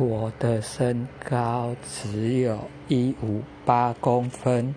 我的身高只有一五八公分